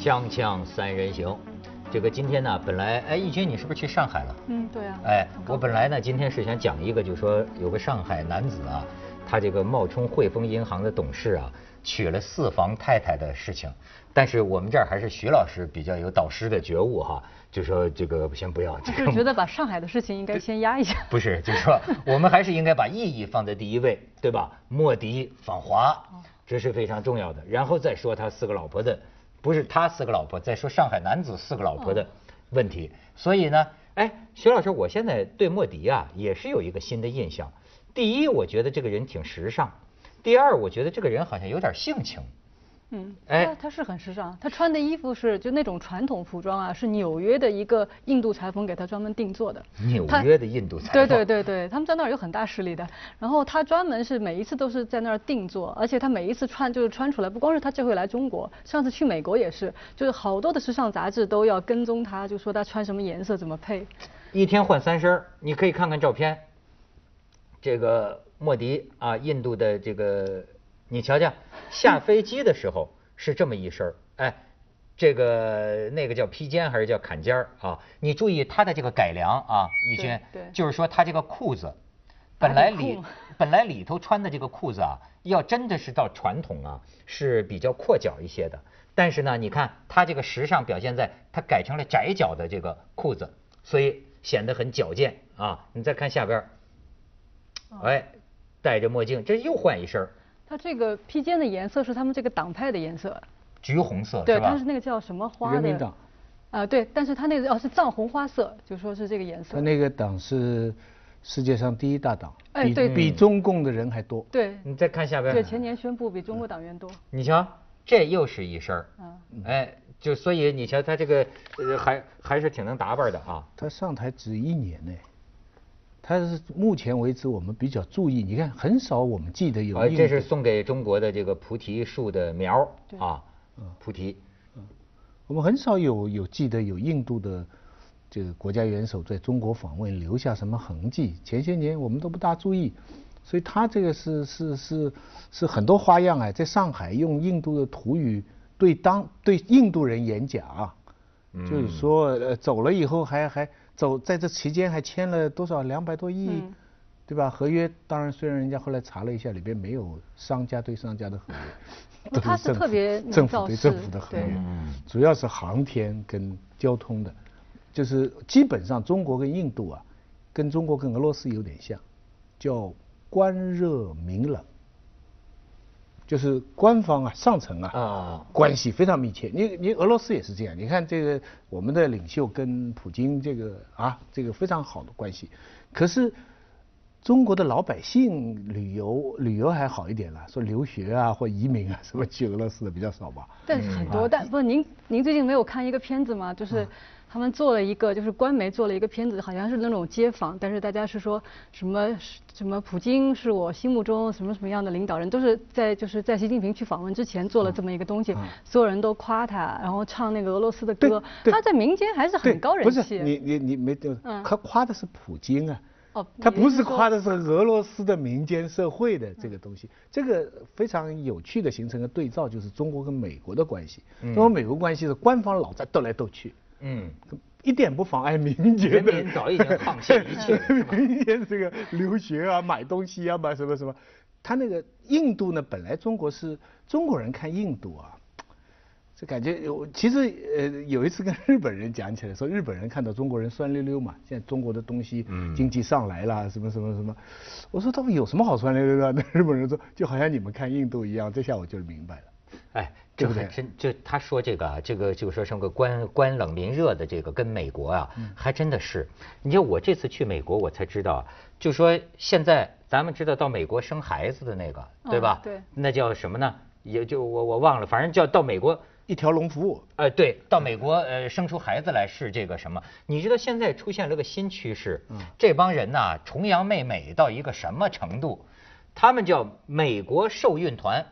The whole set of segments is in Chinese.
锵锵三人行，这个今天呢，本来哎，义军你是不是去上海了？嗯，对啊。哎，我本来呢今天是想讲一个，就是说有个上海男子啊，他这个冒充汇丰银行的董事啊，娶了四房太太的事情。但是我们这儿还是徐老师比较有导师的觉悟哈，就说这个先不要。就是觉得把上海的事情应该先压一下。不是，就是说我们还是应该把意义放在第一位，对吧？莫迪访华，这是非常重要的。然后再说他四个老婆的。不是他四个老婆，在说上海男子四个老婆的问题。所以呢，哎，徐老师，我现在对莫迪啊也是有一个新的印象。第一，我觉得这个人挺时尚；第二，我觉得这个人好像有点性情。嗯，哎，他是很时尚，他穿的衣服是就那种传统服装啊，是纽约的一个印度裁缝给他专门定做的。纽约的印度裁缝。对对对对，他们在那儿有很大势力的。然后他专门是每一次都是在那儿定做，而且他每一次穿就是穿出来，不光是他这回来中国，上次去美国也是，就是好多的时尚杂志都要跟踪他，就说他穿什么颜色怎么配。一天换三身你可以看看照片。这个莫迪啊，印度的这个。你瞧瞧，下飞机的时候是这么一身儿，哎，这个那个叫披肩还是叫坎肩儿啊？你注意他的这个改良啊，玉娟，对，就是说他这个裤子，本来里本来里头穿的这个裤子啊，要真的是到传统啊，是比较阔脚一些的，但是呢，你看他这个时尚表现在他改成了窄脚的这个裤子，所以显得很矫健啊。你再看下边，哎，戴着墨镜，这又换一身儿。它这个披肩的颜色是他们这个党派的颜色，橘红色，对，它是那个叫什么花的？人民党。啊，对，但是它那个哦是藏红花色，就说是这个颜色。它那个党是世界上第一大党，哎，对，比中共的人还多。对，你再看下边。对，前年宣布比中国党员多。你瞧，这又是一身儿，哎，就所以你瞧他这个还还是挺能打扮的啊。他上台只一年呢。他是目前为止我们比较注意，你看很少我们记得有。这是送给中国的这个菩提树的苗啊，菩提。我们很少有有记得有印度的这个国家元首在中国访问留下什么痕迹。前些年我们都不大注意，所以他这个是是是是很多花样啊，在上海用印度的土语对当对印度人演讲，就是说呃走了以后还还。走在这期间还签了多少两百多亿，对吧？合约当然虽然人家后来查了一下，里边没有商家对商家的合约，他是特别政府对政府的合约，主要是航天跟交通的，就是基本上中国跟印度啊，跟中国跟俄罗斯有点像，叫官热民冷。就是官方啊，上层啊，啊关系非常密切。你你俄罗斯也是这样。你看这个我们的领袖跟普京这个啊，这个非常好的关系。可是中国的老百姓旅游旅游还好一点了，说留学啊或移民啊什么去俄罗斯的比较少吧。但是很多，但不，您您最近没有看一个片子吗？就是。他们做了一个，就是官媒做了一个片子，好像是那种街访，但是大家是说什么什么普京是我心目中什么什么样的领导人，都是在就是在习近平去访问之前做了这么一个东西，所有人都夸他，然后唱那个俄罗斯的歌，他在民间还是很高人气。不是你你你没对，他夸的是普京啊，哦，他不是夸的是俄罗斯的民间社会的这个东西，这个非常有趣的形成个对照，就是中国跟美国的关系，中国美国关系是官方老在斗来斗去。嗯，一点不妨碍民间的。早已经放弃一切。民间这个留学啊，买东西啊，买什么什么，他那个印度呢，本来中国是中国人看印度啊，这感觉有。其实呃，有一次跟日本人讲起来，说日本人看到中国人酸溜溜嘛，现在中国的东西经济上来了，什么什么什么。我说他们有什么好酸溜溜的？那日本人说，就好像你们看印度一样。这下我就明白了。哎。这还真就他说这个啊，这个就是说什么官官冷民热的这个跟美国啊，还真的是。你道我这次去美国，我才知道，就说现在咱们知道到美国生孩子的那个，对吧？对。那叫什么呢？也就我我忘了，反正叫到美国一条龙服务。呃，对，到美国呃生出孩子来是这个什么？你知道现在出现了个新趋势，这帮人呐崇洋媚美到一个什么程度？他们叫美国受孕团。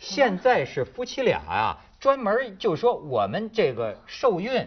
现在是夫妻俩啊，专门就说我们这个受孕，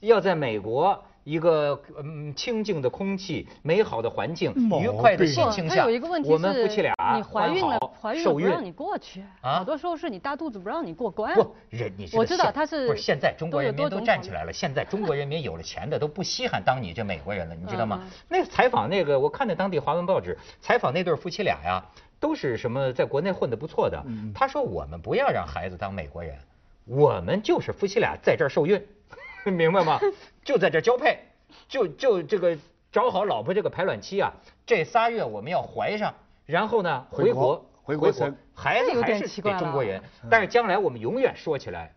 要在美国一个嗯清静的空气、美好的环境、宝愉快的贝不，心情下，它有一个问题我们夫妻俩你怀孕了，怀孕了不让你过去，啊好多时候是你大肚子不让你过关。不，人你这我知道他是不是现在中国人民都站起来了，现在中国人民有了钱的都不稀罕当你这美国人了，你知道吗？那个采访那个，我看那当地华文报纸采访那对夫妻俩呀，都是什么在国内混得不错的。嗯他说我们不要让孩子当美国人，我们就是夫妻俩在这儿受孕，明白吗？就在这儿交配，就就这个找好老婆这个排卵期啊，这仨月我们要怀上，然后呢回国回国生孩子有还是点奇怪了给中国人，但是将来我们永远说起来，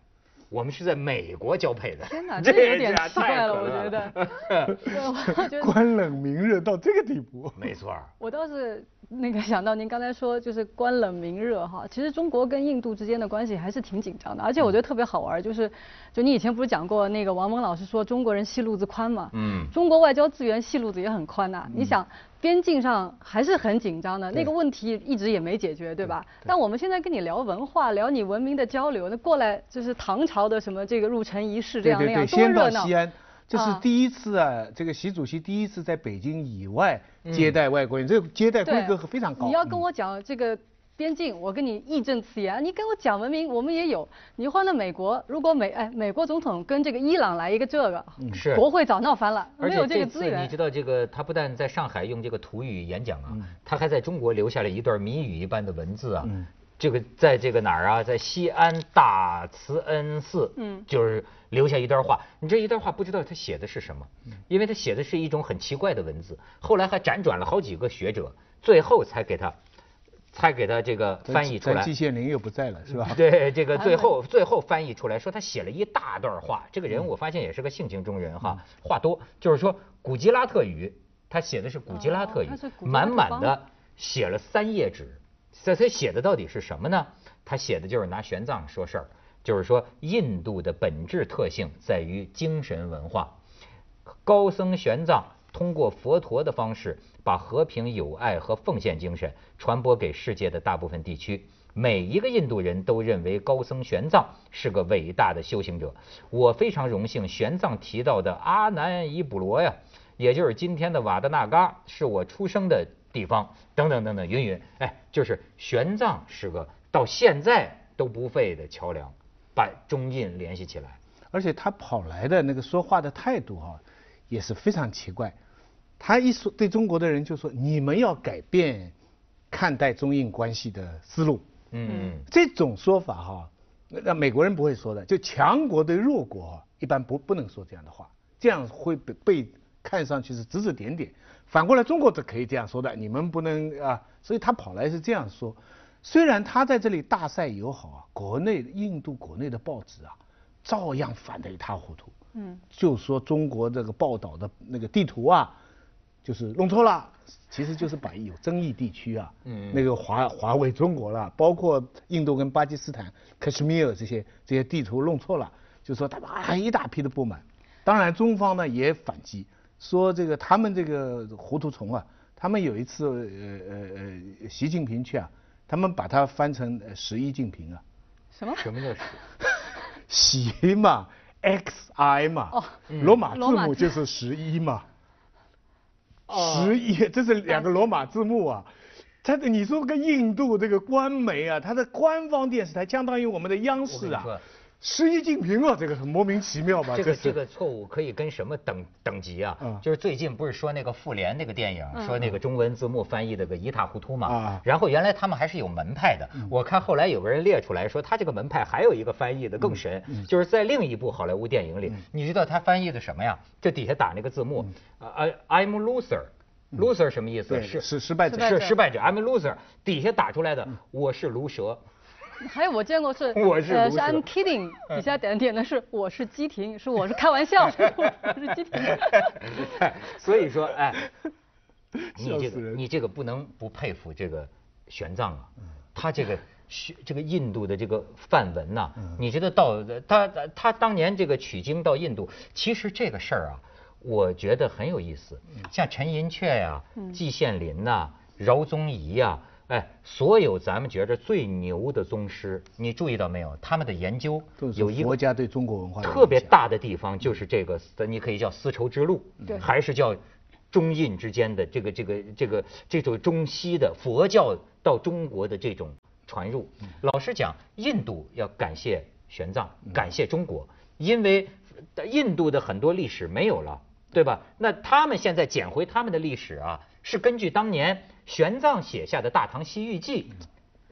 我们是在美国交配的。天哪，这 这有点家奇怪了，太可我觉乐得。对，我觉得官冷明热到这个地步。没错，我倒是那个想到您刚才说就是官冷民热哈，其实中国跟印度之间的关系还是挺紧张的，而且我觉得特别好玩，就是就你以前不是讲过那个王蒙老师说中国人戏路子宽嘛，嗯中国外交资源戏路子也很宽呐、你想边境上还是很紧张的，那个问题一直也没解决，对吧？但我们现在跟你聊文化，聊你文明的交流，那过来就是唐朝的什么这个入城仪式这样那样，多热闹。这是啊第一次啊，这个习主席第一次在北京以外接待外国人，这个接待规，格非常高。你要跟嗯我讲这个边境，我跟你义正辞严；你跟我讲文明，我们也有。你换了美国，如果美哎美国总统跟这个伊朗来一个这个，是国会早闹翻了，而没有且这次你这个资源知。道，这个他不但在上海用这个土语演讲啊，他还在中国留下了一段谜语一般的文字啊。这个在这个哪儿啊，在西安大慈恩寺，嗯就是留下一段话。你这一段话不知道他写的是什么，因为他写的是一种很奇怪的文字，后来还辗转了好几个学者，最后才给他，才给他这个翻译出来。咱季羡林又不在了，是吧？对，这个最后最后翻译出来说，他写了一大段话。这个人我发现也是个性情中人哈，话多，就是说古吉拉特语，他写的是古吉拉特语满满的写了三页纸。这他写的到底是什么呢？他写的就是拿玄奘说事儿，就是说印度的本质特性在于精神文化。高僧玄奘通过佛陀的方式，把和平、友爱和奉献精神传播给世界的大部分地区。每一个印度人都认为高僧玄奘是个伟大的修行者。我非常荣幸，玄奘提到的阿南伊卜罗呀，也就是今天的瓦德纳嘎，是我出生的地方，等等等等，云云。哎，就是玄奘是个到现在都不废的桥梁，把中印联系起来。而且他跑来的那个说话的态度哈、也是非常奇怪。他一说对中国的人就说：“你们要改变看待中印关系的思路。”嗯，这种说法哈、那那美国人不会说的，就强国对弱国、啊、一般不不能说这样的话，这样会被被看上去是指指点点。反过来，中国是可以这样说的，你们不能啊。所以他跑来是这样说。虽然他在这里大赛友好啊，国内印度国内的报纸啊，照样反得一塌糊涂。嗯，就说中国这个报道的那个地图啊，就是弄错了，其实就是把有争议地区啊，嗯那个华华为中国了，包括印度跟巴基斯坦、克什米尔这些这些地图弄错了，就说他们啊一大批的不满。当然，中方呢也反击，说这个他们这个糊涂虫啊，他们有一次呃呃呃，习近平去啊，他们把它翻成呃十一近平啊，什么？什么叫十？习嘛，X I 嘛，哦罗马字罗马字母就是十一嘛，哦十一，这是两个罗马字母啊。他的你说跟印度这个官媒啊，它的官方电视台相当于我们的央视啊我跟你说，十一近平啊，这个很莫名其妙吧？这个这个错误可以跟什么等等级啊？嗯就是最近不是说那个复联那个电影，说那个中文字幕翻译的个一塌糊涂嘛。啊然后原来他们还是有门派的，我看后来有个人列出来说，他这个门派还有一个翻译的更神，就是在另一部好莱坞电影里，你知道他翻译的什么呀？这底下打那个字幕，啊，I'm loser。loser 什么意思？是是失败者是失败者失败者，I'm a loser。底下打出来的我是卢蛇。还有我见过是，我是呃是 I'm kidding，底下点点的是我是基廷，是我是开玩笑，我是基廷。所以说，哎，你这个你这个不能不佩服这个玄奘啊，他这个学这个印度的这个梵文呐、你知道到他他当年这个取经到印度，其实这个事儿啊，我觉得很有意思。像陈寅恪呀、季羡林呐、饶宗颐呀。哎，所有咱们觉着最牛的宗师，你注意到没有？他们的研究有一个国家对中国文化特别大的地方，就是这个，你可以叫丝绸之路，对还是叫中印之间的这个这个这个这种中西的佛教到中国的这种传入。老实讲，印度要感谢玄奘，感谢中国，因为印度的很多历史没有了，对吧？那他们现在捡回他们的历史啊，是根据当年玄奘写下的《大唐西域记》，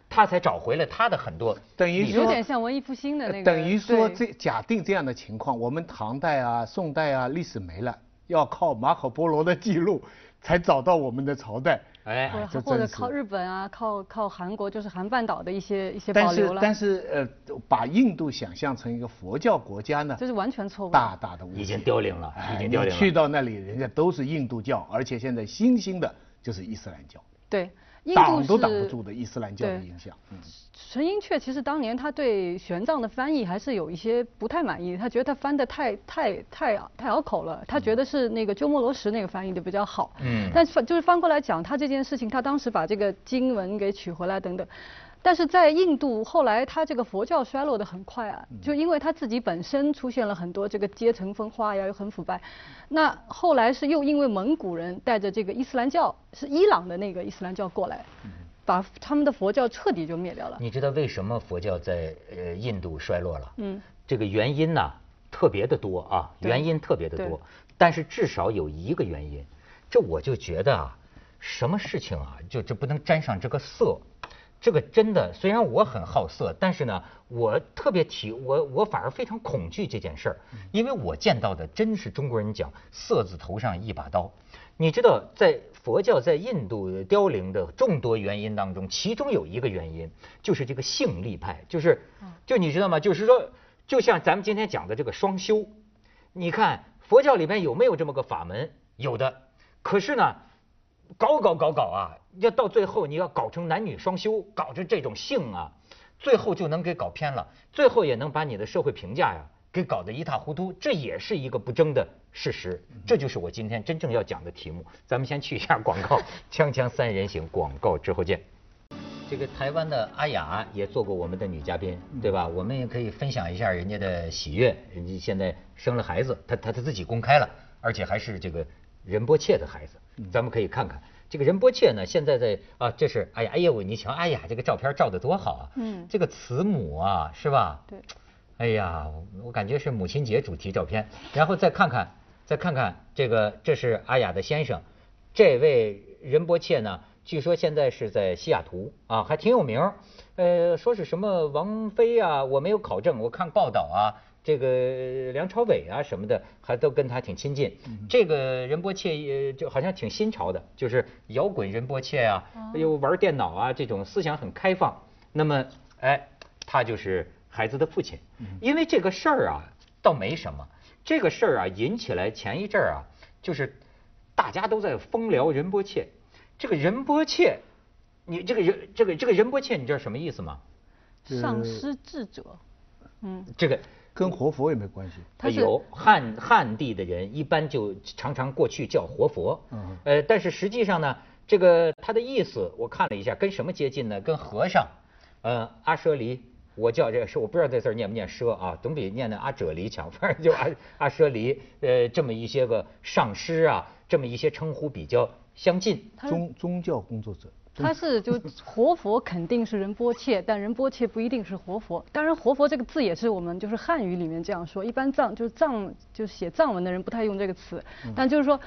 他才找回了他的很多等于说有点像文艺复兴的那个。等于说这假定这样的情况，我们唐代啊、宋代啊历史没了，要靠马可波罗的记录才找到我们的朝代。哎或者这真是或者靠日本啊，靠靠韩国，就是韩半岛的一些一些保留了，但是呃，把印度想象成一个佛教国家呢这，是完全错误。大大的误解。已经凋零了，已哎经凋零了。你去到那里，人家都是印度教，而且现在新兴的就是伊斯兰教，对，印度挡都挡不住的伊斯兰教的影响。嗯，陈寅恪其实当年他对玄奘的翻译还是有一些不太满意，他觉得他翻的太太太太拗口了，他觉得是那个鸠摩罗什那个翻译的比较好。嗯但是就是翻过来讲，他这件事情，他当时把这个经文给取回来等等。但是在印度后来，他这个佛教衰落的很快啊，就因为他自己本身出现了很多这个阶层分化呀，又很腐败。那后来是又因为蒙古人带着这个伊斯兰教，是伊朗的那个伊斯兰教过来，把他们的佛教彻底就灭掉了。你知道为什么佛教在呃印度衰落了？嗯，这个原因呢特别的多啊，原因特别的多，但是至少有一个原因，这我就觉得啊，什么事情啊，就这不能沾上这个色。这个真的，虽然我很好色，但是呢，我特别提我我反而非常恐惧这件事儿，因为我见到的真是中国人讲“色字头上一把刀”。你知道，在佛教在印度凋零的众多原因当中，其中有一个原因就是这个性力派，就是就你知道吗？就是说，就像咱们今天讲的这个双修，你看佛教里面有没有这么个法门？有的，可是呢，搞搞搞搞啊，要到最后你要搞成男女双修，搞成这种性啊，最后就能给搞偏了，最后也能把你的社会评价呀给搞得一塌糊涂，这也是一个不争的事实。这就是我今天真正要讲的题目。咱们先去一下广告，锵锵三人行，广告之后见。这个台湾的阿雅也做过我们的女嘉宾，对吧？我们也可以分享一下人家的喜悦，人家现在生了孩子，她她她自己公开了，而且还是这个仁波切的孩子，咱们可以看看。这个仁波切呢，现在在啊，这是哎呀哎呀，我你瞧，哎呀，这个照片照的多好啊！嗯这个慈母啊，是吧？对。哎呀，我感觉是母亲节主题照片。然后再看看，再看看这个，这是阿雅的先生，这位仁波切呢，据说现在是在西雅图啊，还挺有名儿。呃，说是什么王菲啊，我没有考证，我看报道啊，这个梁朝伟啊什么的，还都跟他挺亲近。这个仁波切也就好像挺新潮的，就是摇滚仁波切啊，又玩电脑啊，这种思想很开放。那么，哎，他就是孩子的父亲。因为这个事儿啊，倒没什么。这个事儿啊，引起来前一阵儿啊，就是大家都在疯聊仁波切。这个仁波切，你这个人这个这个仁波切，你知道什么意思吗？丧失智者，嗯，这个跟活佛也没关系。他有汉汉地的人一般就常常过去叫活佛，嗯呃，但是实际上呢，这个他的意思我看了一下，跟什么接近呢？跟和尚，呃，阿舍离，我叫这个是我不知道这字念不念奢啊，总比念的阿舍离强，反正就阿阿舍离，呃，这么一些个上师啊，这么一些称呼比较相近。宗宗教工作者，他是就活佛肯定是仁波切，但仁波切不一定是活佛。当然，活佛这个字也是我们就是汉语里面这样说，一般藏就是藏就是写藏文的人不太用这个词，但就是说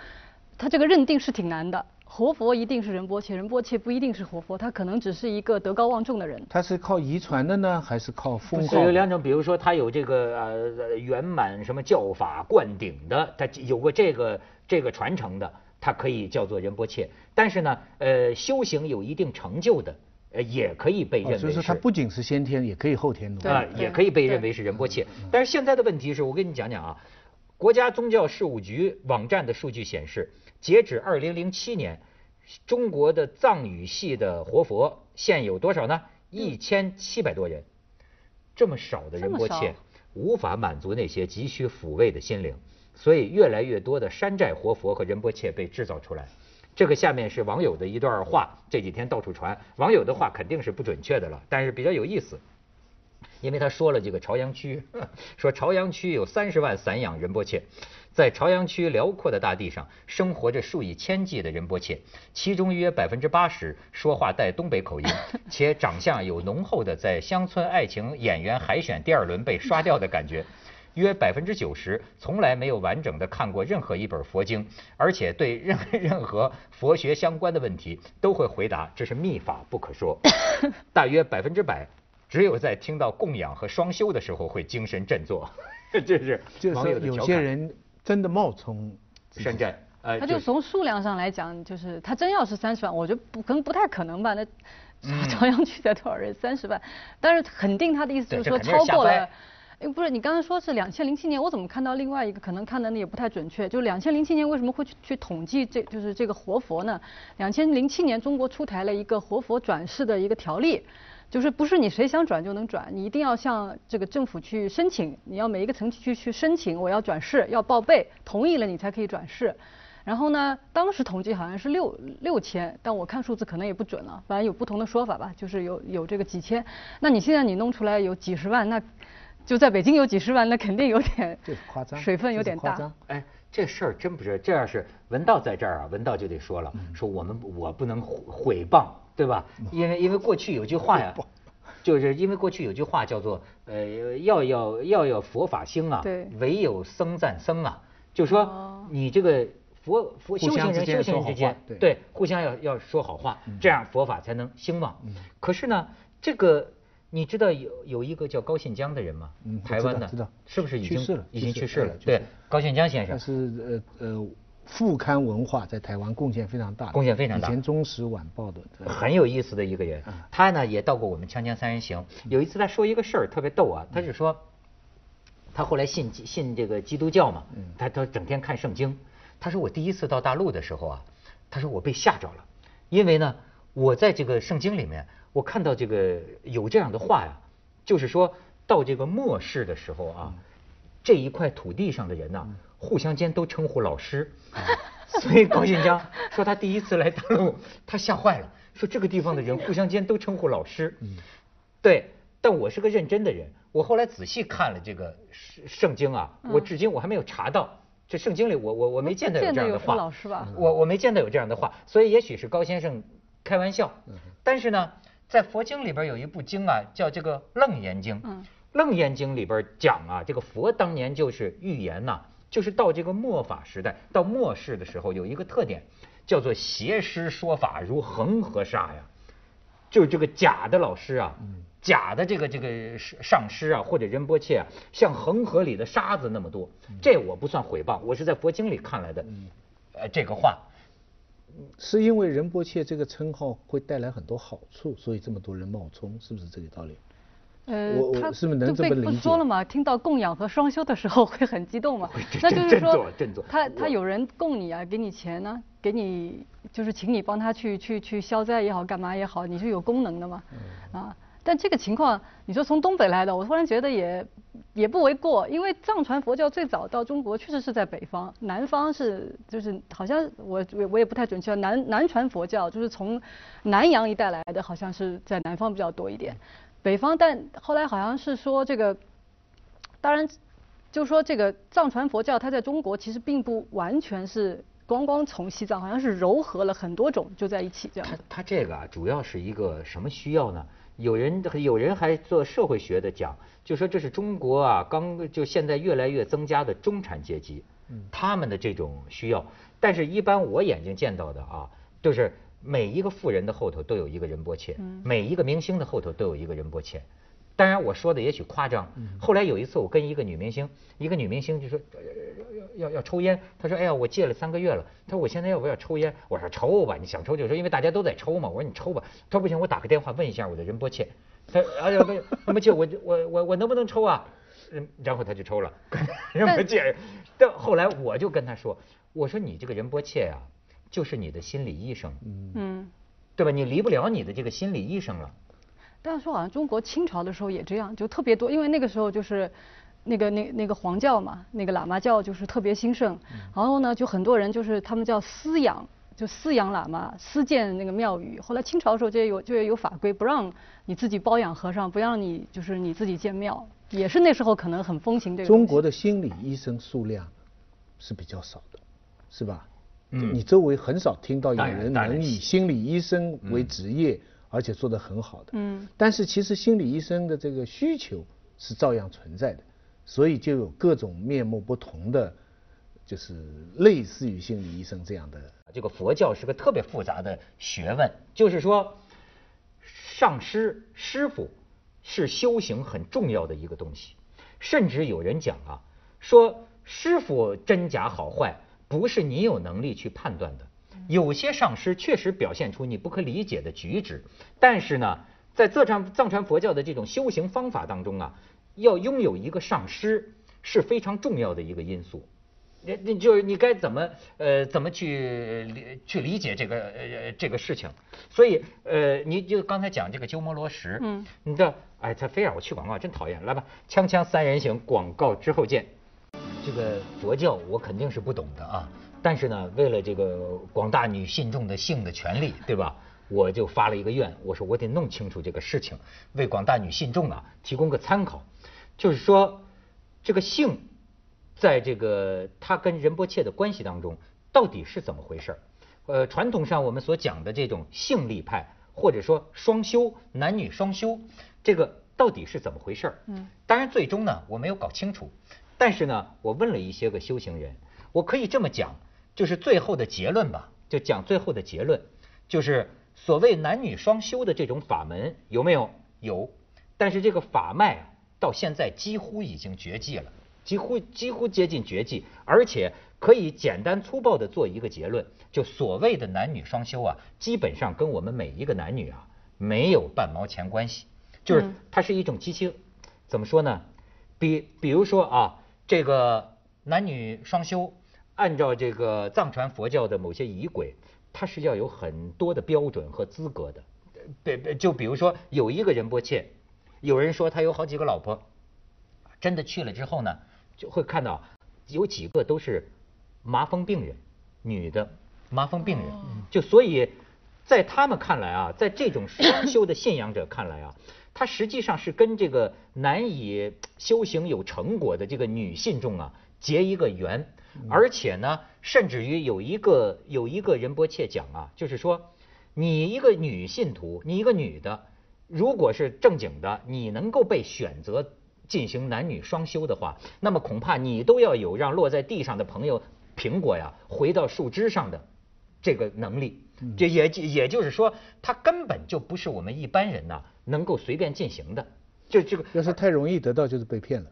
他这个认定是挺难的。活佛一定是仁波切，仁波切不一定是活佛，他可能只是一个德高望重的人。他是靠遗传的呢，还是靠封是号？有两种，比如说他有这个呃圆满什么教法灌顶的，他有过这个这个传承的，他可以叫做仁波切。但是呢，呃，修行有一定成就的，呃，也可以被认为是。哦就是他不仅是先天，也可以后天努力。也可以被认为是仁波切。但是现在的问题是我跟你讲讲啊，国家宗教事务局网站的数据显示，截止二零零七年，中国的藏语系的活佛现有多少呢？一千七百多人，这么少的仁波切无法满足那些急需抚慰的心灵，所以越来越多的山寨活佛和仁波切被制造出来。这个下面是网友的一段话，这几天到处传，网友的话肯定是不准确的了，但是比较有意思。因为他说了这个朝阳区，说朝阳区有三十万散养仁波切，在朝阳区辽阔的大地上生活着数以千计的仁波切，其中约百分之八十说话带东北口音，且长相有浓厚的在乡村爱情演员海选第二轮被刷掉的感觉。约百分之九十从来没有完整的看过任何一本佛经，而且对任 任何佛学相关的问题都会回答这是秘法不可说。大约百分之百只有在听到供养和双修的时候会精神振作。这是就是说有些人真的冒充山寨，呃，他就从数量上来讲，就是他真要是三十万，我觉得不可能不太可能吧？那嗯朝阳区才多少人？三十万，但是肯定他的意思就是说超过了。哎，不是，你刚才说是两千零七年，我怎么看到另外一个可能看的那也不太准确？就两千零七年为什么会去去统计这就是这个活佛呢？两千零七年中国出台了一个活佛转世的一个条例，就是不是你谁想转就能转，你一定要向这个政府去申请，你要每一个城区去申请，我要转世，要报备，同意了你才可以转世。然后呢，当时统计好像是六六千，但我看数字可能也不准了，反正有不同的说法吧，就是有有这个几千。那你现在你弄出来有几十万，那就在北京有几十万，那肯定有点这是夸张水分有点大夸张。哎，这事儿真不是，这要是文道在这儿啊，文道就得说了，嗯说我们我不能毁毁谤，对吧？因为因为过去有句话呀，就是因为过去有句话叫做呃要要要要佛法兴啊对，唯有僧赞僧啊，就说哦你这个佛佛修行人相之间修行人之间对互相要要说好话，这样佛法才能兴旺。可是呢，这个。你知道有有一个叫高信江的人吗？嗯台湾的，知道是不是已经去世了已经去世了？对高信江先生他。是呃呃副刊文化在台湾贡献非常大，贡献非常大以前《中时晚报》的很有意思的一个人，他呢也到过我们锵锵三人行。有一次他说一个事儿特别逗啊，他是说，他后来信信这个基督教嘛，他他整天看圣经。他说我第一次到大陆的时候啊，他说我被吓着了，因为呢我在这个圣经里面我看到这个有这样的话呀，就是说到这个末世的时候啊，这一块土地上的人呐、互相间都称呼老师。所以高信江说他第一次来大陆，他吓坏了，说这个地方的人 互相间都称呼老师。对，但我是个认真的人，我后来仔细看了这个圣圣经啊，我至今我还没有查到这圣经里我我我没见到有这样的话。老师吧？我我没见到有这样的话，所以也许是高先生开玩笑。但是呢，在佛经里边有一部经啊，叫这个《楞严经》。嗯楞严经》里边讲啊，这个佛当年就是预言呐、就是到这个末法时代，到末世的时候，有一个特点，叫做邪师说法如恒河沙呀。就是这个假的老师啊，假的这个这个上师啊，或者仁波切啊，像恒河里的沙子那么多。这我不算毁谤，我是在佛经里看来的，呃，这个话。是因为仁波切这个称号会带来很多好处，所以这么多人冒充，是不是这个道理？呃我，我他是不是能这么理解说了嘛？听到供养和双修的时候会很激动嘛？那就是说他他有人供你啊，给你钱呢，给你就是请你帮他去去去消灾也好，干嘛也好，你是有功能的嘛？嗯啊，但这个情况，你说从东北来的，我突然觉得也也不为过，因为藏传佛教最早到中国确实是在北方，南方是就是好像我我我也不太准确，南南传佛教就是从南洋一带来的，好像是在南方比较多一点。北方，但后来好像是说这个，当然，就说这个藏传佛教它在中国其实并不完全是光光从西藏，好像是糅合了很多种就在一起这样他。他这个啊，主要是一个什么需要呢？有人有人还做社会学的讲，就说这是中国啊，刚就现在越来越增加的中产阶级，他们的这种需要。但是，一般我眼睛见到的啊，就是每一个富人的后头都有一个仁波切，每一个明星的后头都有一个仁波切。当然，我说的也许夸张。后来有一次，我跟一个女明星，一个女明星就说呃要要要抽烟，她说哎呀，我戒了三个月了，她说我现在要不要抽烟？我说抽吧，你想抽就抽，因为大家都在抽嘛。我说你抽吧，她说不行，我打个电话问一下我的仁波切。她哎呀不仁波切，我我我我能不能抽啊？嗯，然后她就抽了，仁波切。但后来我就跟她说，我说你这个仁波切呀、就是你的心理医生，嗯，对吧？你离不了你的这个心理医生了。但是说好像中国清朝的时候也这样，就特别多，因为那个时候就是那个那那个黄教嘛，那个喇嘛教就是特别兴盛，然后呢就很多人就是他们叫私养。就私养喇嘛，私建那个庙宇。后来清朝的时候就有就有法规，不让你自己包养和尚，不让你就是你自己建庙，也是那时候可能很风行这个。中国的心理医生数量是比较少的，是吧？嗯。你周围很少听到有人能以心理医生为职业，而且做得很好的。嗯。但是其实心理医生的这个需求是照样存在的，所以就有各种面目不同的。就是类似于心理医生这样的，这个佛教是个特别复杂的学问。就是说，上师师傅是修行很重要的一个东西。甚至有人讲啊，说师傅真假好坏不是你有能力去判断的。有些上师确实表现出你不可理解的举止，但是呢，在藏传藏传佛教的这种修行方法当中啊，要拥有一个上师是非常重要的一个因素。那那就是你该怎么呃怎么去理去理解这个呃这个事情？所以呃你就刚才讲这个鸠摩罗什，嗯，你知道哎他非让我去广告真讨厌，来吧，锵锵三人行广告之后见。这个佛教我肯定是不懂的啊，但是呢为了这个广大女信众的性的权利，对吧？我就发了一个愿，我说我得弄清楚这个事情，为广大女信众啊提供个参考，就是说这个性。在这个他跟仁波切的关系当中，到底是怎么回事？呃，传统上我们所讲的这种性力派，或者说双修，男女双修，这个到底是怎么回事？嗯，当然最终呢，我没有搞清楚。但是呢，我问了一些个修行人，我可以这么讲，就是最后的结论吧，就讲最后的结论，就是所谓男女双修的这种法门有没有？有，但是这个法脉到现在几乎已经绝迹了。几乎几乎接近绝迹，而且可以简单粗暴的做一个结论，就所谓的男女双修啊，基本上跟我们每一个男女啊没有半毛钱关系，就是它是一种机器，怎么说呢？比比如说啊，这个男女双修，按照这个藏传佛教的某些仪轨，它是要有很多的标准和资格的。对，就比如说有一个仁波切，有人说他有好几个老婆，真的去了之后呢？就会看到有几个都是麻风病人，女的麻风病人，就所以在他们看来啊，在这种双修的信仰者看来啊，他实际上是跟这个难以修行有成果的这个女信众啊结一个缘，而且呢，甚至于有一个有一个仁波切讲啊，就是说你一个女信徒，你一个女的，如果是正经的，你能够被选择。进行男女双修的话，那么恐怕你都要有让落在地上的朋友苹果呀回到树枝上的这个能力。这也也就是说，它根本就不是我们一般人呐能够随便进行的。就这个要是太容易得到，就是被骗了。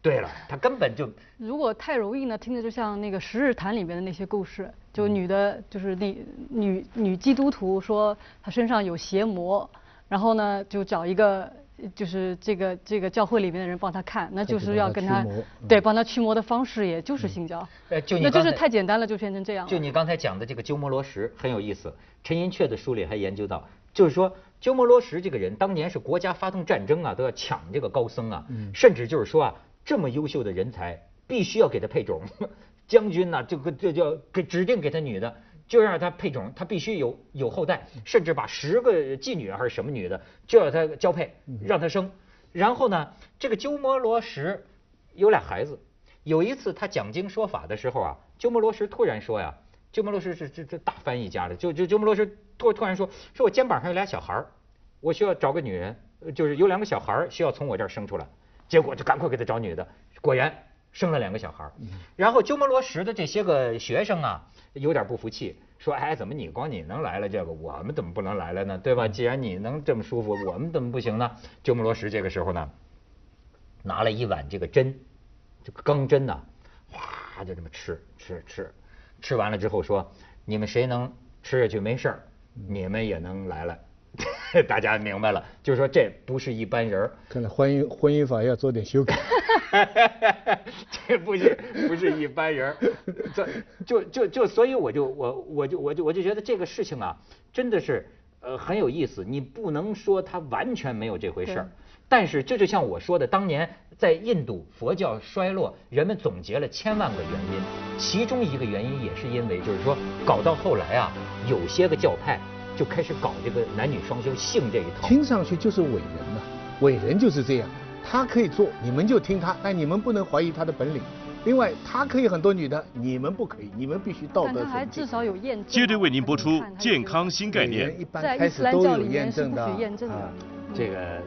对了，他根本就如果太容易呢，听着就像那个《十日谈》里面的那些故事，就女的，就是那女女基督徒说她身上有邪魔，然后呢就找一个。就是这个这个教会里面的人帮她看，那就是要跟她对帮她驱魔的方式，也就是性交。呃，就那就是太简单了，就变成这样。就你刚才讲的这个鸠摩罗什很有意思，陈寅恪的书里还研究到，就是说鸠摩罗什这个人当年是国家发动战争啊，都要抢这个高僧啊，甚至就是说啊，这么优秀的人才必须要给他配种，将军呐，这个这叫给指定给他女的。就让他配种，他必须有有后代，甚至把十个妓女还是什么女的，就要他交配，让他生。然后呢，这个鸠摩罗什有俩孩子。有一次他讲经说法的时候啊，鸠摩罗什突然说呀，鸠摩罗什是这这大翻译家的，就就鸠摩罗什突突然说，说我肩膀上有俩小孩儿我需要找个女人，就是有两个小孩儿需要从我这儿生出来。结果就赶快给他找女的，果然生了两个小孩然后鸠摩罗什的这些个学生啊。有点不服气，说：“哎，怎么你光你能来了这个，我们怎么不能来了呢？对吧？既然你能这么舒服，我们怎么不行呢？”鸠摩罗什这个时候呢，拿了一碗这个针，这个钢针呐，哗就这么吃吃吃，吃完了之后说：“你们谁能吃下去没事儿，你们也能来了。” 大家明白了，就是说这不是一般人。看来婚姻婚姻法要做点修改。这不是不是一般人。这就就就所以我就我我就我就我就觉得这个事情啊，真的是呃很有意思。你不能说它完全没有这回事儿，但是这就像我说的，当年在印度佛教衰落，人们总结了千万个原因，其中一个原因也是因为就是说搞到后来啊。有些个教派就开始搞这个男女双修性这一套。听上去就是伟人嘛、伟人就是这样，他可以做，你们就听他，但你们不能怀疑他的本领。另外，他可以很多女的，你们不可以，你们必须道德纯净至。少有验证。接着为您播出健康新概念。一般在伊斯开始都兰教里有验面是不证的许验证的啊。这个